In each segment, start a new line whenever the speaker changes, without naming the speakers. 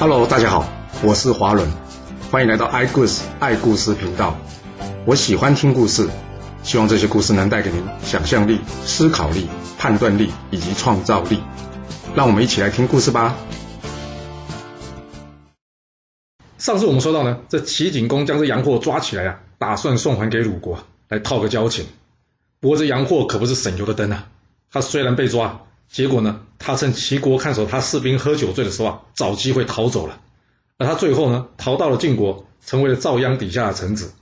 Hello，大家好，我是华伦，欢迎来到爱故事爱故事频道。我喜欢听故事，希望这些故事能带给您想象力、思考力、判断力以及创造力。让我们一起来听故事吧。
上次我们说到呢，这齐景公将这洋货抓起来啊，打算送还给鲁国来套个交情。不过这洋货可不是省油的灯啊，他虽然被抓。结果呢，他趁齐国看守他士兵喝酒醉的时候啊，找机会逃走了。而他最后呢，逃到了晋国，成为了赵鞅底下的臣子。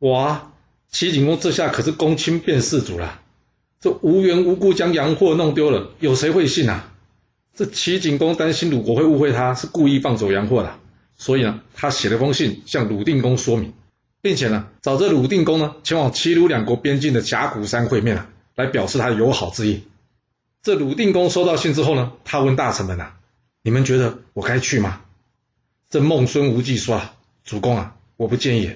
哇，齐景公这下可是公亲变世主了。这无缘无故将洋货弄丢了，有谁会信啊？这齐景公担心鲁国会误会他是故意放走洋货的，所以呢，他写了封信向鲁定公说明，并且呢，找这鲁定公呢前往齐鲁两国边境的甲骨山会面啊，来表示他的友好之意。这鲁定公收到信之后呢，他问大臣们啊：“你们觉得我该去吗？”这孟孙无忌说啊：“主公啊，我不建议。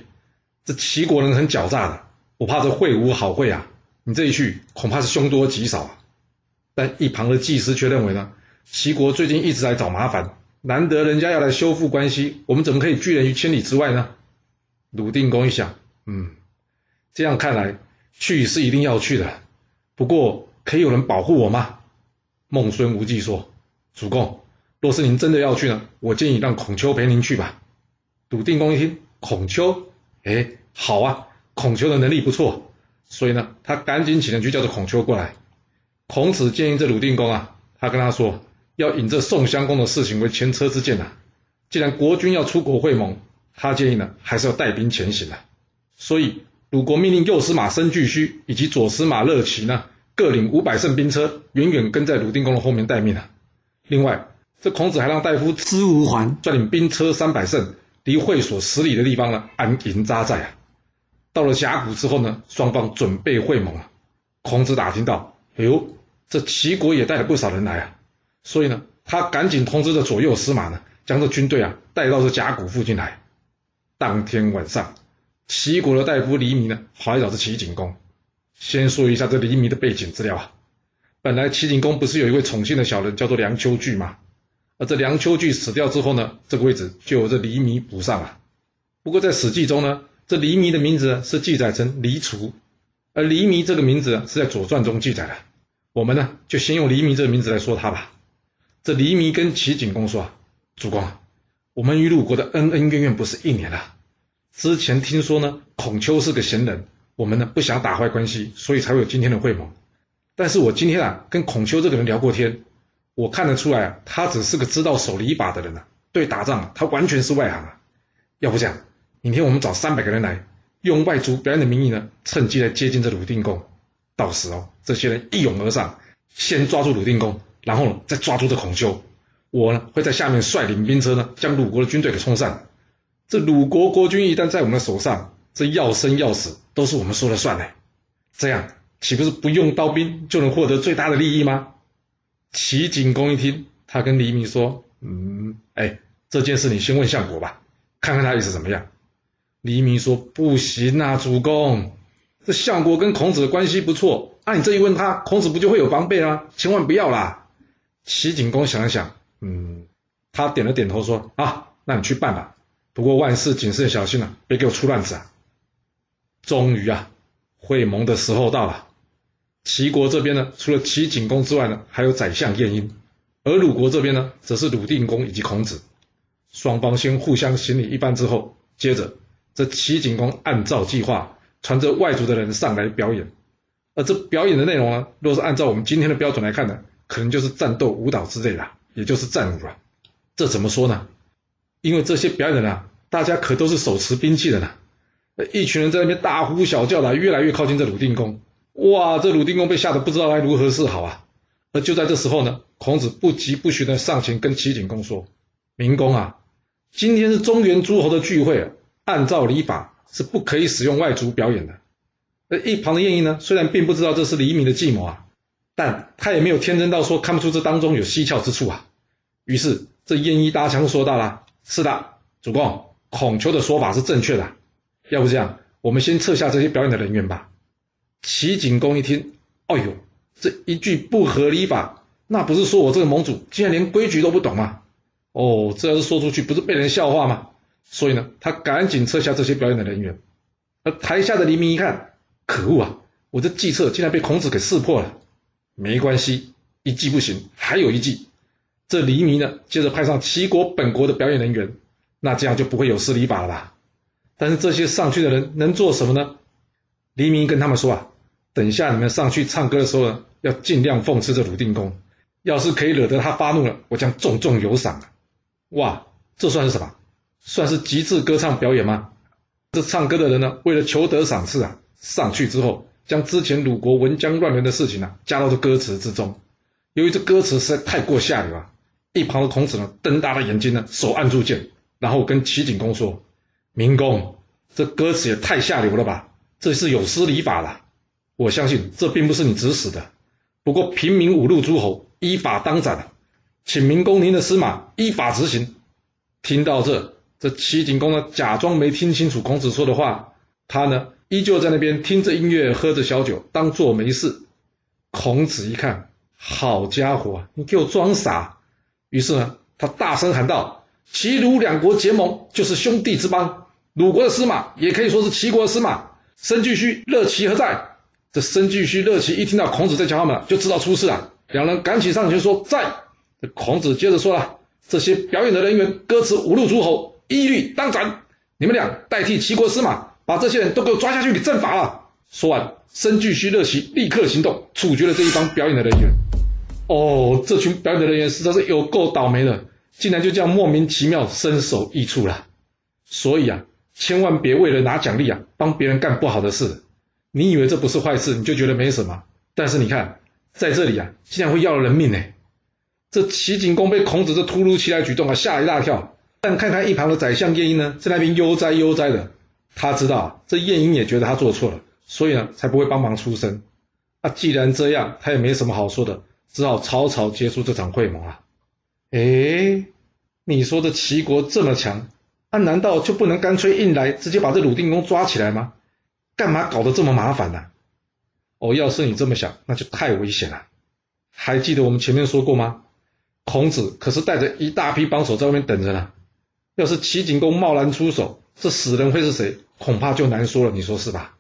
这齐国人很狡诈的，我怕这会无好会啊。你这一去，恐怕是凶多吉少啊。”但一旁的季师却认为呢，齐国最近一直来找麻烦，难得人家要来修复关系，我们怎么可以拒人于千里之外呢？鲁定公一想，嗯，这样看来，去是一定要去的。不过，可以有人保护我吗？孟孙无忌说：“主公，若是您真的要去呢，我建议让孔丘陪您去吧。”鲁定公一听，孔丘，哎，好啊，孔丘的能力不错，所以呢，他赶紧请人去叫着孔丘过来。孔子建议这鲁定公啊，他跟他说，要引这宋襄公的事情为前车之鉴呐。既然国君要出国会盟，他建议呢，还是要带兵前行啊。所以，鲁国命令右司马申巨须以及左司马乐齐呢。各领五百乘兵车，远远跟在鲁定公的后面待命啊。另外，这孔子还让大夫司无还率领兵车三百乘，离会所十里的地方呢安营扎寨啊。到了甲骨之后呢，双方准备会盟啊。孔子打听到，哎呦，这齐国也带了不少人来啊，所以呢，他赶紧通知这左右司马呢，将这军队啊带到这甲骨附近来。当天晚上，齐国的大夫黎弥呢，跑来找这齐景公。先说一下这黎弥的背景资料啊。本来齐景公不是有一位宠幸的小人叫做梁丘据吗？而这梁丘据死掉之后呢，这个位置就由这黎弥补上了。不过在《史记》中呢，这黎弥的名字是记载成黎除，而黎弥这个名字是在《左传》中记载的。我们呢就先用黎弥这个名字来说他吧。这黎弥跟齐景公说：“主公，我们与鲁国的恩恩怨怨不是一年了。之前听说呢，孔丘是个贤人。”我们呢不想打坏关系，所以才会有今天的会盟。但是我今天啊跟孔丘这个人聊过天，我看得出来啊，他只是个知道守礼法的人啊，对打仗他完全是外行啊。要不这样，明天我们找三百个人来，用外族表演的名义呢，趁机来接近这鲁定公。到时哦，这些人一拥而上，先抓住鲁定公，然后再抓住这孔丘。我呢会在下面率领兵车呢，将鲁国的军队给冲散。这鲁国国君一旦在我们的手上，这要生要死都是我们说了算呢，这样岂不是不用刀兵就能获得最大的利益吗？齐景公一听，他跟黎明说：“嗯，哎，这件事你先问相国吧，看看他意思怎么样。”黎明说：“不行啊，主公，这相国跟孔子的关系不错，啊，你这一问他，孔子不就会有防备啊？千万不要啦。”齐景公想了想，嗯，他点了点头说：“啊，那你去办吧，不过万事谨慎小心啊，别给我出乱子啊。”终于啊，会盟的时候到了。齐国这边呢，除了齐景公之外呢，还有宰相晏婴；而鲁国这边呢，则是鲁定公以及孔子。双方先互相行礼一番之后，接着这齐景公按照计划，传着外族的人上来表演。而这表演的内容呢，若是按照我们今天的标准来看呢，可能就是战斗舞蹈之类的，也就是战舞了。这怎么说呢？因为这些表演啊，大家可都是手持兵器的呢。一群人在那边大呼小叫的，越来越靠近这鲁定公。哇，这鲁定公被吓得不知道该如何是好啊！而就在这时候呢，孔子不疾不徐的上前跟齐景公说：“明公啊，今天是中原诸侯的聚会，按照礼法是不可以使用外族表演的。”而一旁的晏婴呢，虽然并不知道这是黎明的计谋啊，但他也没有天真到说看不出这当中有蹊跷之处啊。于是这晏婴搭腔说道了：“是的，主公，孔丘的说法是正确的。”要不这样，我们先撤下这些表演的人员吧。齐景公一听，哎呦，这一句不合礼法，那不是说我这个盟主竟然连规矩都不懂吗？哦，这要是说出去，不是被人笑话吗？所以呢，他赶紧撤下这些表演的人员。而台下的黎明一看，可恶啊！我这计策竟然被孔子给识破了。没关系，一计不行，还有一计。这黎明呢，接着派上齐国本国的表演人员，那这样就不会有失礼法了吧？但是这些上去的人能做什么呢？黎明跟他们说啊，等一下你们上去唱歌的时候呢，要尽量讽刺这鲁定公。要是可以惹得他发怒了，我将重重有赏！哇，这算是什么？算是极致歌唱表演吗？这唱歌的人呢，为了求得赏赐啊，上去之后将之前鲁国文姜乱伦的事情啊，加到这歌词之中。由于这歌词实在太过下流啊，一旁的孔子呢，瞪大了眼睛呢，手按住剑，然后跟齐景公说：“民工，这歌词也太下流了吧？这是有失礼法了。我相信这并不是你指使的。不过平民五路诸侯。”依法当斩，请明公您的司马依法执行。听到这，这齐景公呢，假装没听清楚孔子说的话，他呢依旧在那边听着音乐，喝着小酒，当做没事。孔子一看，好家伙，你给我装傻！于是呢，他大声喊道：“齐鲁两国结盟，就是兄弟之邦。鲁国的司马也可以说是齐国的司马。申巨须、乐齐何在？”这申巨须、乐齐一听到孔子在叫他们，就知道出事了。两人赶紧上前说：“在。”这孔子接着说了：“这些表演的人员，歌词侮辱诸侯，一律当斩。你们俩代替齐国司马，把这些人都给我抓下去，给正法了。”说完，申巨须、乐齐立刻行动，处决了这一帮表演的人员。哦，这群表演的人员实在是有够倒霉的，竟然就这样莫名其妙身首异处了。所以啊，千万别为了拿奖励啊，帮别人干不好的事。你以为这不是坏事，你就觉得没什么。但是你看。在这里啊，竟然会要了人命呢！这齐景公被孔子这突如其来举动啊吓一大跳。但看看一旁的宰相晏婴呢，在那边悠哉悠哉的，他知道这晏婴也觉得他做错了，所以呢才不会帮忙出声。啊，既然这样，他也没什么好说的，只好草草结束这场会盟啊。诶，你说这齐国这么强，啊，难道就不能干脆硬来，直接把这鲁定公抓起来吗？干嘛搞得这么麻烦呢？哦，要是你这么想，那就太危险了。还记得我们前面说过吗？孔子可是带着一大批帮手在外面等着呢。要是齐景公贸然出手，这死人会是谁？恐怕就难说了。你说是吧？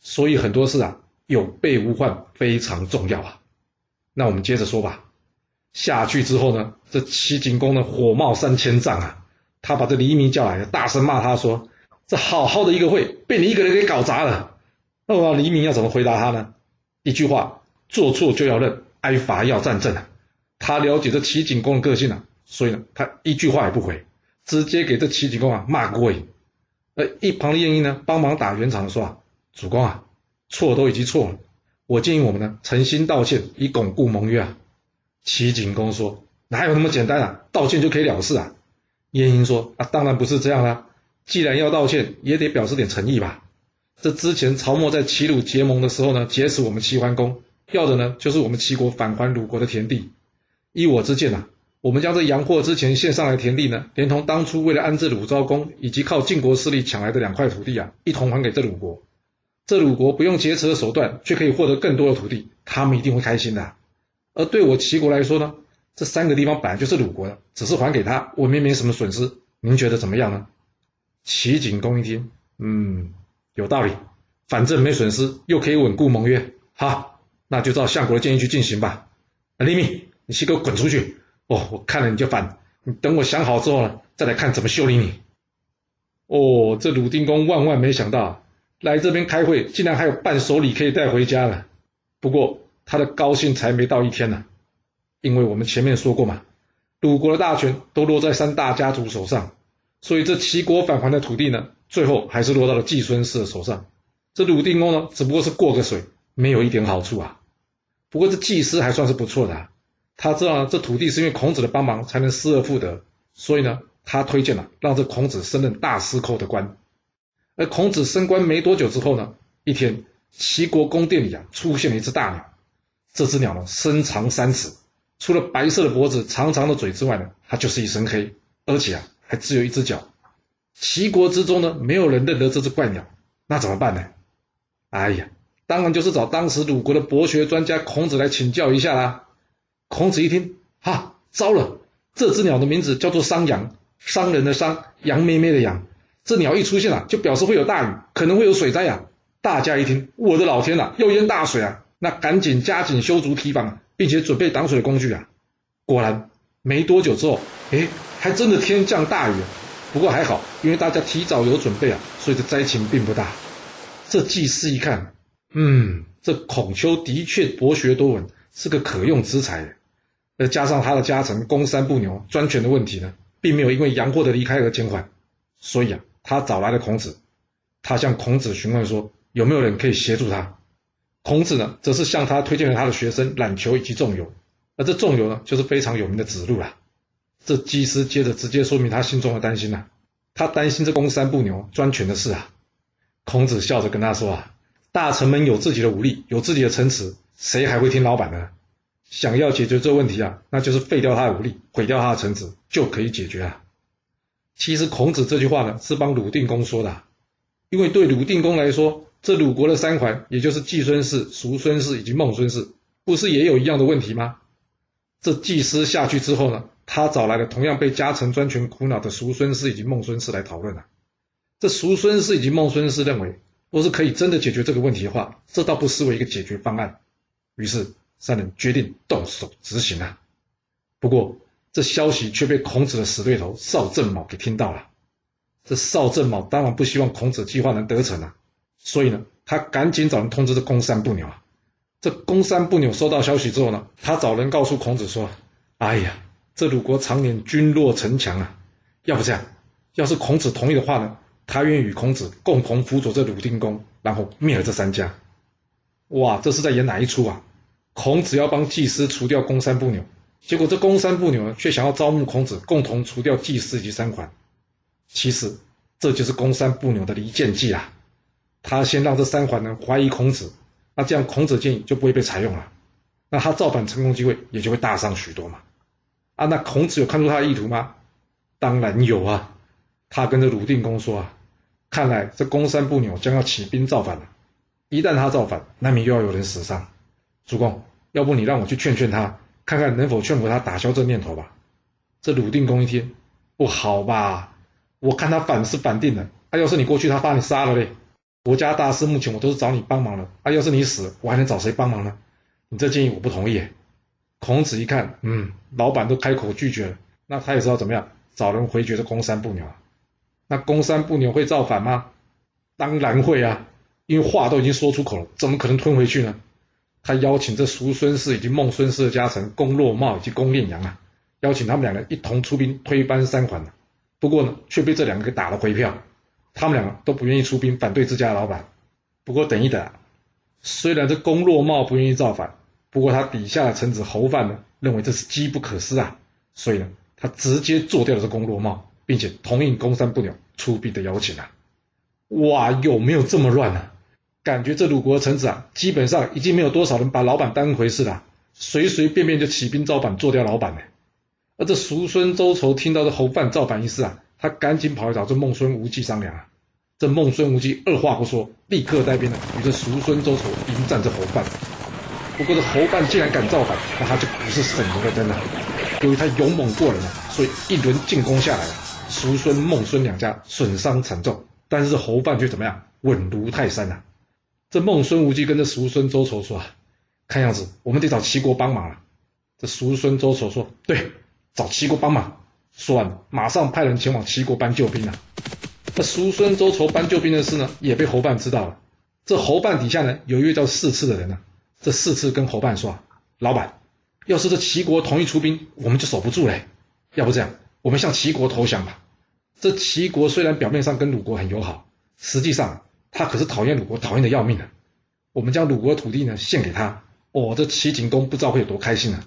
所以很多事啊，有备无患非常重要啊。那我们接着说吧。下去之后呢，这齐景公呢火冒三千丈啊，他把这黎民叫来，大声骂他说：“这好好的一个会，被你一个人给搞砸了。”那黎明要怎么回答他呢？一句话，做错就要认，挨罚要站正啊！他了解这齐景公的个性啊，所以呢，他一句话也不回，直接给这齐景公啊骂过瘾。而一旁的晏婴呢，帮忙打圆场说啊：“主公啊，错都已经错了，我建议我们呢诚心道歉，以巩固盟约啊。”齐景公说：“哪有那么简单啊？道歉就可以了事啊？”晏婴说：“啊，当然不是这样啦，既然要道歉，也得表示点诚意吧。”这之前曹沫在齐鲁结盟的时候呢，劫持我们齐桓公，要的呢就是我们齐国返还鲁国的田地。依我之见呐、啊，我们将这阳货之前献上来的田地呢，连同当初为了安置鲁昭公以及靠晋国势力抢来的两块土地啊，一同还给这鲁国。这鲁国不用劫持的手段，却可以获得更多的土地，他们一定会开心的。而对我齐国来说呢，这三个地方本来就是鲁国的，只是还给他，我们也没什么损失。您觉得怎么样呢？齐景公一听，嗯。有道理，反正没损失，又可以稳固盟约。好，那就照相国的建议去进行吧。啊，黎明，你先给我滚出去！哦，我看了你就烦。你等我想好之后呢，再来看怎么修理你。哦，这鲁定公万万没想到，来这边开会竟然还有伴手礼可以带回家了。不过他的高兴才没到一天呢，因为我们前面说过嘛，鲁国的大权都落在三大家族手上，所以这齐国返还的土地呢，最后还是落到了季孙氏的手上，这鲁定公呢，只不过是过个水，没有一点好处啊。不过这季师还算是不错的啊，他知道这土地是因为孔子的帮忙才能失而复得，所以呢，他推荐了让这孔子升任大司寇的官。而孔子升官没多久之后呢，一天，齐国宫殿里啊出现了一只大鸟，这只鸟呢身长三尺，除了白色的脖子、长长的嘴之外呢，它就是一身黑，而且啊还只有一只脚。齐国之中呢，没有人认得这只怪鸟，那怎么办呢？哎呀，当然就是找当时鲁国的博学专家孔子来请教一下啦。孔子一听，哈，糟了，这只鸟的名字叫做商羊，商人的商，羊咩咩的羊。这鸟一出现啊，就表示会有大雨，可能会有水灾啊。大家一听，我的老天呐，要淹大水啊！那赶紧加紧修筑堤防，并且准备挡水的工具啊。果然，没多久之后，哎，还真的天降大雨。不过还好，因为大家提早有准备啊，所以这灾情并不大。这祭司一看，嗯，这孔丘的确博学多闻，是个可用之才。再加上他的家臣公三不牛专权的问题呢，并没有因为杨过的离开而减缓，所以啊，他找来了孔子。他向孔子询问说，有没有人可以协助他？孔子呢，则是向他推荐了他的学生冉求以及仲由。而这仲由呢，就是非常有名的子路了。这祭司接着直接说明他心中的担心呐、啊，他担心这公三不牛专权的事啊。孔子笑着跟他说啊，大臣们有自己的武力，有自己的城池，谁还会听老板呢？想要解决这问题啊，那就是废掉他的武力，毁掉他的城池，就可以解决啊。其实孔子这句话呢，是帮鲁定公说的，因为对鲁定公来说，这鲁国的三桓，也就是季孙氏、叔孙氏以及孟孙氏，不是也有一样的问题吗？这祭司下去之后呢，他找来了同样被家臣专权苦恼的叔孙氏以及孟孙氏来讨论啊。这叔孙氏以及孟孙氏认为，若是可以真的解决这个问题的话，这倒不失为一个解决方案。于是三人决定动手执行啊。不过这消息却被孔子的死对头邵正卯给听到了。这邵正卯当然不希望孔子计划能得逞啊，所以呢，他赶紧找人通知这公三不牛啊。这公三不牛收到消息之后呢，他找人告诉孔子说：“哎呀，这鲁国常年军弱城强啊，要不这样，要是孔子同意的话呢，他愿与孔子共同辅佐这鲁定公，然后灭了这三家。”哇，这是在演哪一出啊？孔子要帮祭司除掉公三不牛，结果这公三不牛呢，却想要招募孔子共同除掉祭司以及三桓。其实这就是公三不牛的离间计啊！他先让这三桓呢怀疑孔子。那这样孔子建议就不会被采用了，那他造反成功机会也就会大上许多嘛。啊，那孔子有看出他的意图吗？当然有啊。他跟着鲁定公说啊，看来这公三不牛将要起兵造反了。一旦他造反，难免又要有人死伤。主公，要不你让我去劝劝他，看看能否劝服他打消这念头吧。这鲁定公一听，不好吧？我看他反是反定了，啊，要是你过去，他把你杀了嘞。国家大事，目前我都是找你帮忙了。啊，要是你死，我还能找谁帮忙呢？你这建议我不同意。孔子一看，嗯，老板都开口拒绝了，那他也知道怎么样找人回绝这公三不牛。那公三不牛会造反吗？当然会啊，因为话都已经说出口了，怎么可能吞回去呢？他邀请这叔孙氏以及孟孙氏的家臣公络茂以及公练阳啊，邀请他们两人一同出兵推翻三桓。不过呢，却被这两个给打了回票。他们两个都不愿意出兵反对自家的老板，不过等一等啊，虽然这公络茂不愿意造反，不过他底下的臣子侯范呢，认为这是机不可失啊，所以呢，他直接做掉了这公络茂，并且同意公三不牛出兵的邀请啊。哇，有没有这么乱啊？感觉这鲁国的臣子啊，基本上已经没有多少人把老板当回事了，随随便便就起兵造反，做掉老板呢。而这叔孙周仇听到这侯范造反一事啊。他赶紧跑来找这孟孙无忌商量啊！这孟孙无忌二话不说，立刻带兵呢与这叔孙周仇迎战这侯范。不过这侯范既然敢造反，那他就不是省油的灯了。由于他勇猛过人啊，所以一轮进攻下来，叔孙孟孙两家损伤惨重，但是侯范却怎么样，稳如泰山呐、啊！这孟孙无忌跟这叔孙周仇说啊，看样子我们得找齐国帮忙了。这叔孙周仇说，对，找齐国帮忙。说完，马上派人前往齐国搬救兵啊。那叔孙周仇搬救兵的事呢，也被侯范知道了。这侯范底下呢，有一位叫士次的人呢、这四次跟侯范说：“老板，要是这齐国同意出兵，我们就守不住嘞。要不这样，我们向齐国投降吧。这齐国虽然表面上跟鲁国很友好，实际上他可是讨厌鲁国，讨厌的要命的。我们将鲁国的土地呢献给他，哦，这齐景公不知道会有多开心呢、啊。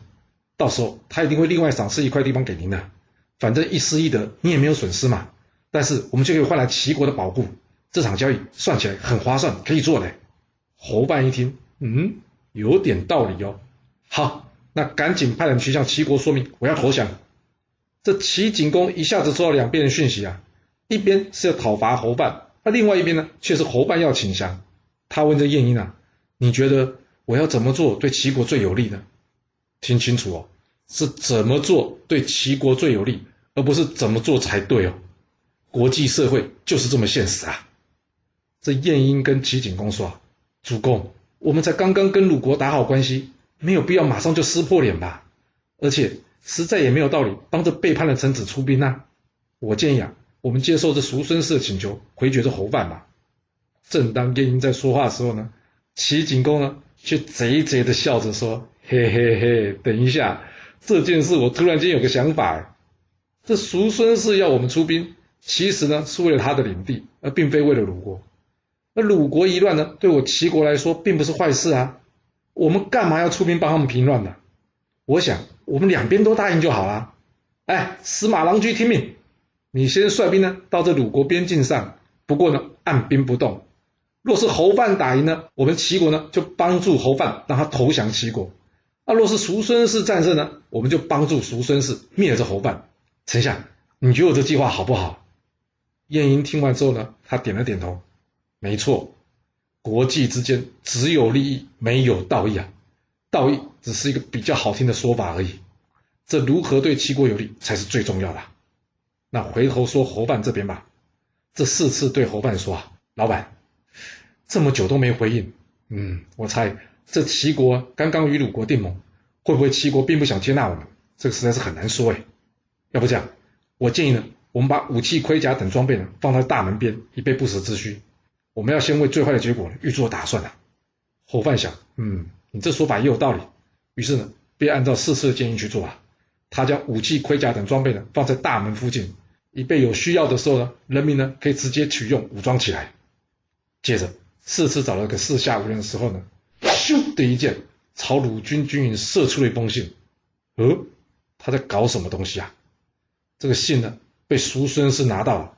到时候他一定会另外赏赐一块地方给您的。”反正一失一得，你也没有损失嘛。但是我们就可以换来齐国的保护，这场交易算起来很划算，可以做嘞。侯范一听，嗯，有点道理哦。好，那赶紧派人去向齐国说明，我要投降。这齐景公一下子收到两边的讯息啊，一边是要讨伐侯范，那另外一边呢，却是侯范要请降。他问这晏婴啊，你觉得我要怎么做对齐国最有利呢？听清楚哦。是怎么做对齐国最有利，而不是怎么做才对哦。国际社会就是这么现实啊。这晏婴跟齐景公说：“主公，我们才刚刚跟鲁国打好关系，没有必要马上就撕破脸吧？而且实在也没有道理帮着背叛的臣子出兵啊。我建议啊，我们接受这叔孙氏的请求，回绝这侯范吧。”正当晏婴在说话的时候呢，齐景公呢却贼贼的笑着说：“嘿嘿嘿，等一下，这件事我突然间有个想法，这叔孙氏要我们出兵，其实呢是为了他的领地，而并非为了鲁国。那鲁国一乱呢，对我齐国来说并不是坏事啊。我们干嘛要出兵帮他们平乱呢？我想我们两边都答应就好了。哎，司马郎君听命，你先率兵呢到这鲁国边境上，不过呢按兵不动。”若是侯范打赢呢，我们齐国呢就帮助侯范，让他投降齐国；那若是叔孙氏战胜呢，我们就帮助叔孙氏灭了这侯范。丞相，你觉得我这计划好不好？晏婴听完之后呢，他点了点头。没错，国际之间只有利益，没有道义啊。道义只是一个比较好听的说法而已。这如何对齐国有利才是最重要的。那回头说侯范这边吧。这四次对侯范说啊，老板。这么久都没回应，嗯，我猜这齐国刚刚与鲁国订盟，会不会齐国并不想接纳我们？这个实在是很难说哎。要不这样，我建议呢，我们把武器、盔甲等装备呢放在大门边，以备不时之需。我们要先为最坏的结果预做打算啊。侯范想，嗯，你这说法也有道理。于是呢，便按照四次的建议去做啊。他将武器、盔甲等装备呢放在大门附近，以备有需要的时候呢，人民呢可以直接取用武装起来。接着。四次找了个四下无人的时候呢，咻的一箭朝鲁军军营射出了一封信。呃，他在搞什么东西啊？这个信呢，被叔孙氏拿到了。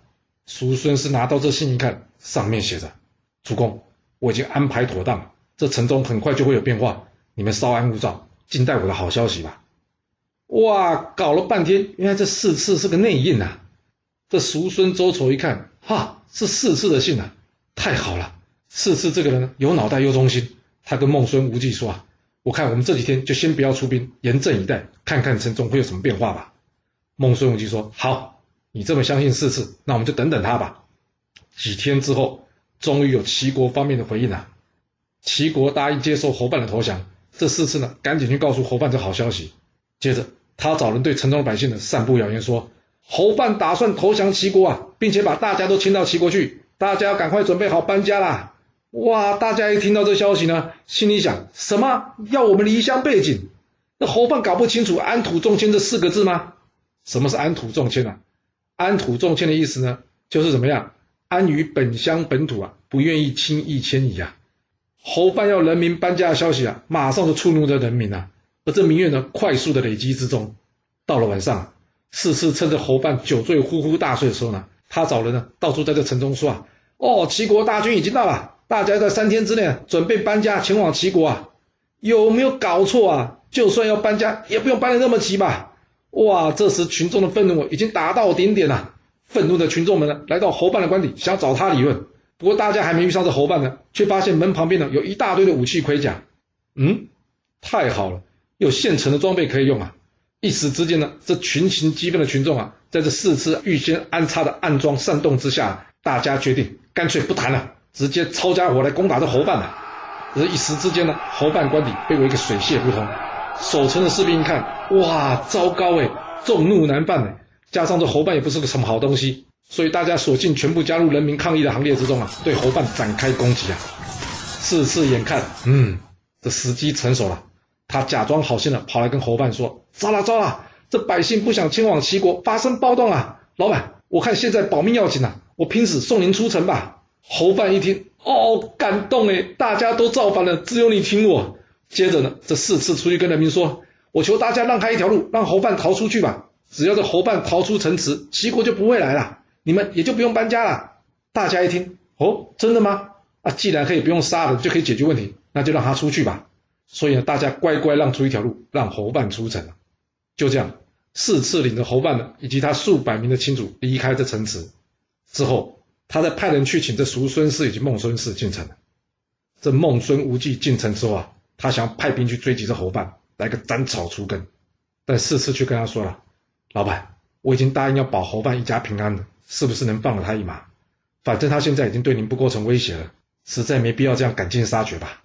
叔孙氏拿到这信一看，上面写着：“主公，我已经安排妥当，这城中很快就会有变化，你们稍安勿躁，静待我的好消息吧。”哇，搞了半天，原来这四次是个内应啊！这叔孙周丑一看，哈，是四次的信啊，太好了！四次这个人有脑袋又忠心，他跟孟孙无忌说啊，我看我们这几天就先不要出兵，严阵以待，看看城中会有什么变化吧。孟孙无忌说好，你这么相信四次，那我们就等等他吧。几天之后，终于有齐国方面的回应了，齐国答应接受侯范的投降。这四次呢，赶紧去告诉侯范这好消息。接着，他找人对城中的百姓呢散布谣言说，侯范打算投降齐国啊，并且把大家都迁到齐国去，大家要赶快准备好搬家啦。哇！大家一听到这消息呢，心里想：什么要我们离乡背井？那侯范搞不清楚“安土重迁”这四个字吗？什么是“安土重迁”啊？“安土重迁”的意思呢，就是怎么样？安于本乡本土啊，不愿意轻易迁移啊。侯范要人民搬家的消息啊，马上就触怒了人民啊。而这民怨呢，快速的累积之中，到了晚上，四次趁着侯范酒醉呼呼大睡的时候呢，他找人呢，到处在这城中说啊：“哦，齐国大军已经到了。”大家在三天之内准备搬家前往齐国啊，有没有搞错啊？就算要搬家，也不用搬得那么急吧？哇！这时群众的愤怒已经达到顶点了。愤怒的群众们呢，来到侯办的官邸，想找他理论。不过大家还没遇上这侯办呢，却发现门旁边呢有一大堆的武器盔甲。嗯，太好了，有现成的装备可以用啊！一时之间呢，这群情激愤的群众啊，在这四次预先安插的暗桩煽动之下，大家决定干脆不谈了。直接抄家伙来攻打这侯范了，而一时之间呢，侯范官邸被围个水泄不通。守城的士兵一看，哇，糟糕哎，众怒难犯哎，加上这侯范也不是个什么好东西，所以大家索性全部加入人民抗议的行列之中啊，对侯范展开攻击啊。四次眼看，嗯，这时机成熟了，他假装好心的跑来跟侯范说：“糟了糟了，这百姓不想迁往齐国，发生暴动啊！老板，我看现在保命要紧呐，我拼死送您出城吧。”侯范一听，哦，感动诶，大家都造反了，只有你听我。接着呢，这四次出去跟人民说：“我求大家让开一条路，让侯范逃出去吧。只要这侯范逃出城池，齐国就不会来了，你们也就不用搬家了。”大家一听，哦，真的吗？啊，既然可以不用杀人就可以解决问题，那就让他出去吧。所以呢，大家乖乖让出一条路，让侯范出城。就这样，四次领着侯范呢，以及他数百名的亲属离开这城池之后。他在派人去请这叔孙氏以及孟孙氏进城。这孟孙无忌进城之后啊，他想派兵去追击这侯范，来个斩草除根。但四次却跟他说了：“老板，我已经答应要保侯范一家平安了，是不是能放了他一马？反正他现在已经对您不构成威胁了，实在没必要这样赶尽杀绝吧。”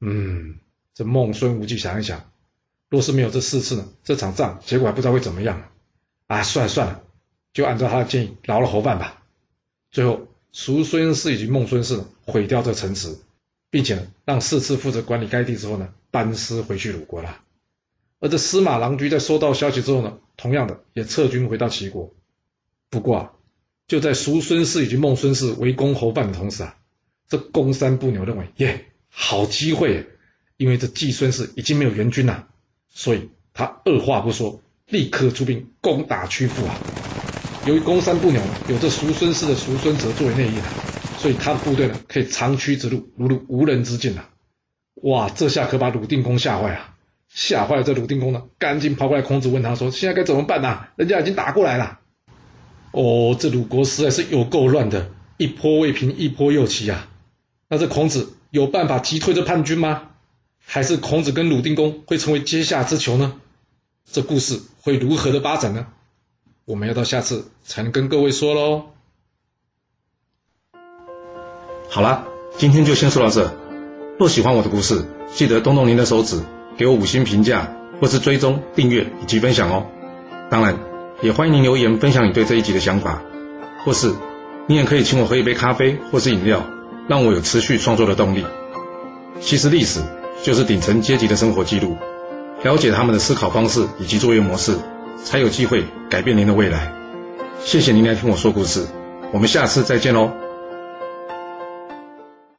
嗯，这孟孙无忌想一想，若是没有这四次呢，这场仗结果还不知道会怎么样。啊，算了算了，就按照他的建议饶了侯范吧。最后，叔孙氏以及孟孙氏毁掉这城池，并且，让四次负责管理该地之后呢，班师回去鲁国了。而这司马郎居在收到消息之后呢，同样的也撤军回到齐国。不过啊，就在叔孙氏以及孟孙氏围攻侯范的同时啊，这公山不牛认为耶，好机会，因为这季孙氏已经没有援军了，所以他二话不说，立刻出兵攻打曲阜啊。由于公山不牛有这叔孙氏的叔孙哲作为内应啊，所以他的部队呢可以长驱直入，如入无人之境啊！哇，这下可把鲁定公吓坏啊！吓坏了这鲁定公呢，赶紧跑过来，孔子问他说：“现在该怎么办呐？人家已经打过来了。”哦，这鲁国实在是有够乱的，一波未平，一波又起啊！那这孔子有办法击退这叛军吗？还是孔子跟鲁定公会成为阶下之囚呢？这故事会如何的发展呢？我们要到下次才能跟各位说喽。
好了，今天就先说到这。若喜欢我的故事，记得动动您的手指，给我五星评价，或是追踪、订阅以及分享哦。当然，也欢迎您留言分享你对这一集的想法，或是你也可以请我喝一杯咖啡或是饮料，让我有持续创作的动力。其实历史就是顶层阶级的生活记录，了解他们的思考方式以及作业模式。才有机会改变您的未来。谢谢您来听我说故事，我们下次再见喽。